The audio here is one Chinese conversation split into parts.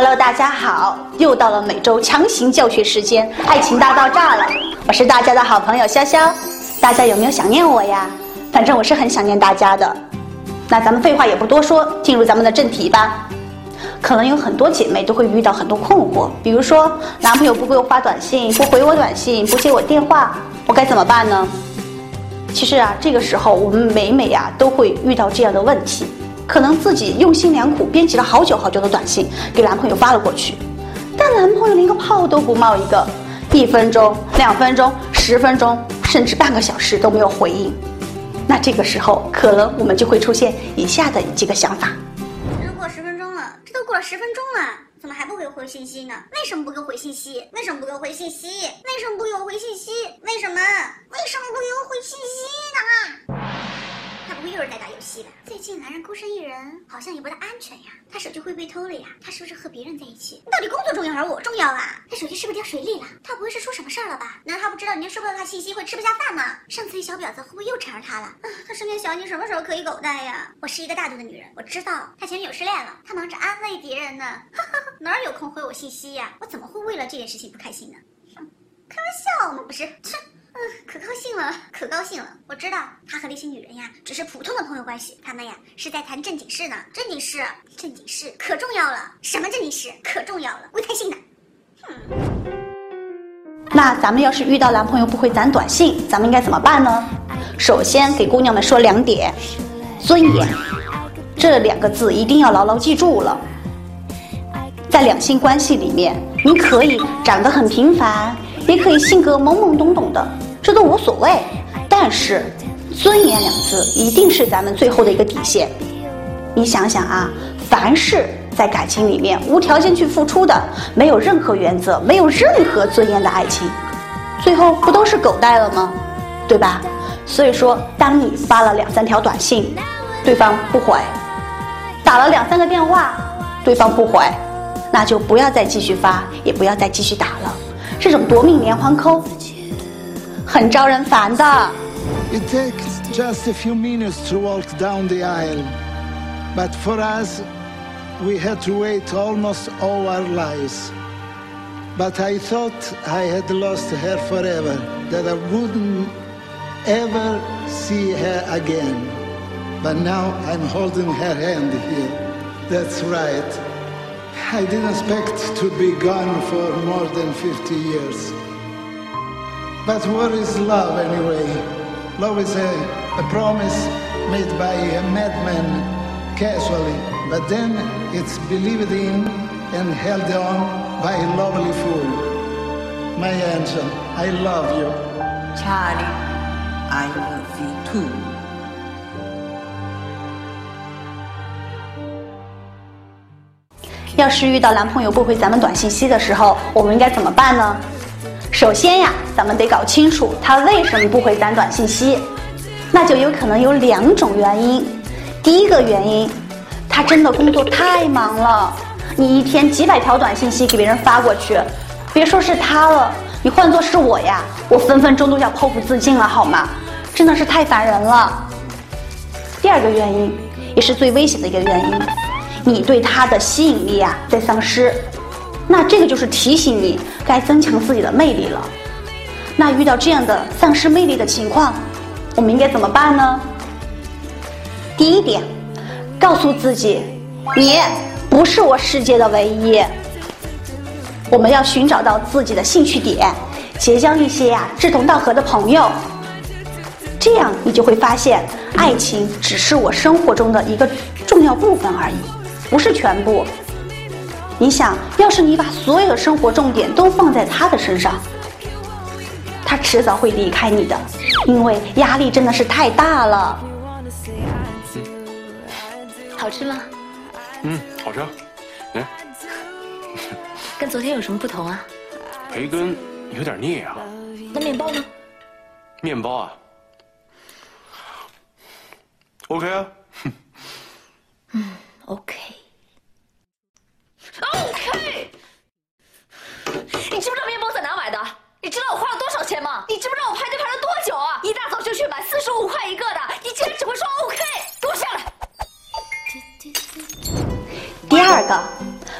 Hello，大家好，又到了每周强行教学时间，爱情大爆炸了。我是大家的好朋友潇潇，大家有没有想念我呀？反正我是很想念大家的。那咱们废话也不多说，进入咱们的正题吧。可能有很多姐妹都会遇到很多困惑，比如说男朋友不给我发短信，不回我短信，不接我电话，我该怎么办呢？其实啊，这个时候我们每每呀都会遇到这样的问题。可能自己用心良苦编辑了好久好久的短信给男朋友发了过去，但男朋友连个泡都不冒一个，一分钟、两分钟、十分钟，甚至半个小时都没有回应。那这个时候，可能我们就会出现以下的几个想法：都过十分钟了，这都过了十分钟了，怎么还不给我回信息呢？为什么不给我回信息？为什么不给我回信息？为什么不给我回信息？为什么？为什么不给我回信息呢？又是在打游戏吧？最近男人孤身一人，好像也不大安全呀。他手机会被偷了呀？他是不是和别人在一起？到底工作重要还是我重要啊？他手机是不是掉水里了？他不会是出什么事儿了吧？难道他不知道你收不到他信息会吃不下饭吗？上次那小婊子会不会又缠上他了？啊，他身边小你什么时候可以狗带呀？我是一个大度的女人，我知道他前女友失恋了，他忙着安慰别人呢，哈哈哪有空回我信息呀？我怎么会为了这件事情不开心呢？开玩笑嘛？不是，切可高兴了，可高兴了！我知道他和那些女人呀，只是普通的朋友关系，他们呀是在谈正经事呢。正经事，正经事可重要了。什么正经事？可重要了，会开心的。哼。那咱们要是遇到男朋友不回咱短信，咱们应该怎么办呢？首先给姑娘们说两点：尊严，这两个字一定要牢牢记住了。在两性关系里面，你可以长得很平凡。也可以性格懵懵懂懂的，这都无所谓。但是，尊严两字一定是咱们最后的一个底线。你想想啊，凡是在感情里面无条件去付出的，没有任何原则、没有任何尊严的爱情，最后不都是狗带了吗？对吧？所以说，当你发了两三条短信，对方不回；打了两三个电话，对方不回，那就不要再继续发，也不要再继续打了。这种夺命连环扣很招人烦的。It takes just a few minutes to walk down the aisle, but for us, we had to wait almost all our lives. But I thought I had lost her forever, that I wouldn't ever see her again. But now I'm holding her hand here. That's right. I didn't expect to be gone for more than 50 years. But what is love anyway? Love is a, a promise made by a madman casually, but then it's believed in and held on by a lovely fool. My angel, I love you. Charlie, I love you too. 要是遇到男朋友不回咱们短信息的时候，我们应该怎么办呢？ 首先呀，咱们得搞清楚他为什么不回咱短信息，那就有可能有两种原因。第一个原因，他真的工作太忙了，你一天几百条短信息给别人发过去，别说是他了，你换做是我呀，我分分钟都要剖腹自尽了，好吗？真的是太烦人了。第二个原因，也是最危险的一个原因。你对他的吸引力啊在丧失，那这个就是提醒你该增强自己的魅力了。那遇到这样的丧失魅力的情况，我们应该怎么办呢？第一点，告诉自己，你不是我世界的唯一。我们要寻找到自己的兴趣点，结交一些呀志同道合的朋友，这样你就会发现，爱情只是我生活中的一个重要部分而已。不是全部。你想要是你把所有的生活重点都放在他的身上，他迟早会离开你的，因为压力真的是太大了。好吃吗？嗯，好吃。来，跟昨天有什么不同啊？培根有点腻啊。那面包呢？面包啊，OK 啊。嗯，OK。OK，个，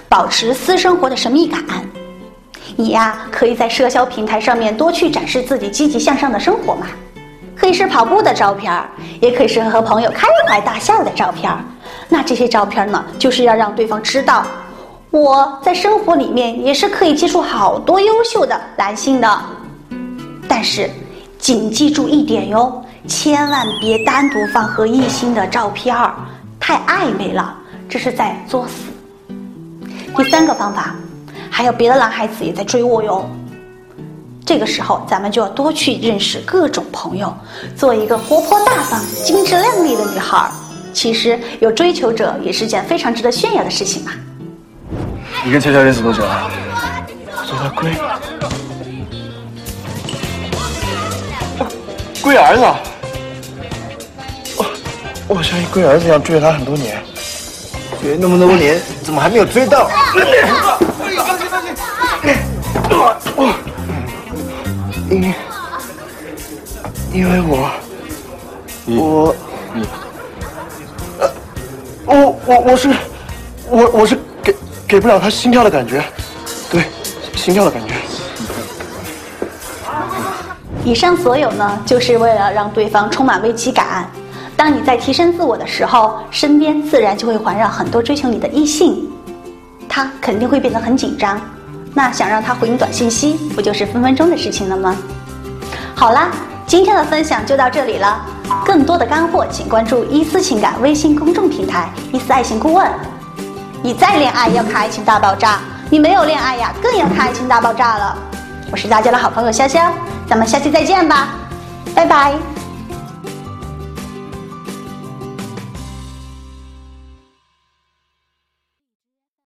保持私生活的神秘感。你呀，可以在社交平台上面多去展示自己积极向上的生活嘛，可以是跑步的照片，也可以是和朋友开怀大笑的照片。那这些照片呢，就是要让对方知道，我在生活里面也是可以接触好多优秀的男性的。但是，谨记住一点哟，千万别单独放和异性的照片，太暧昧了，这是在作死。第三个方法。还有别的男孩子也在追我哟。这个时候，咱们就要多去认识各种朋友，做一个活泼大方、精致靓丽的女孩。其实有追求者也是件非常值得炫耀的事情嘛。你跟乔乔认识多久了？做他龟，龟儿子。我我像一龟儿子一样追了他很多年，追那么多年，怎么还没有追到？我，因因为我，我，你，呃，我我我是，我我是给给不了他心跳的感觉，对，心跳的感觉。以上所有呢，就是为了让对方充满危机感。当你在提升自我的时候，身边自然就会环绕很多追求你的异性，他肯定会变得很紧张。那想让他回你短信息，不就是分分钟的事情了吗？好啦，今天的分享就到这里了。更多的干货，请关注伊思情感微信公众平台“伊思爱情顾问”。你再恋爱要看爱情大爆炸，你没有恋爱呀，更要看爱情大爆炸了。我是大家的好朋友潇潇，咱们下期再见吧，拜拜。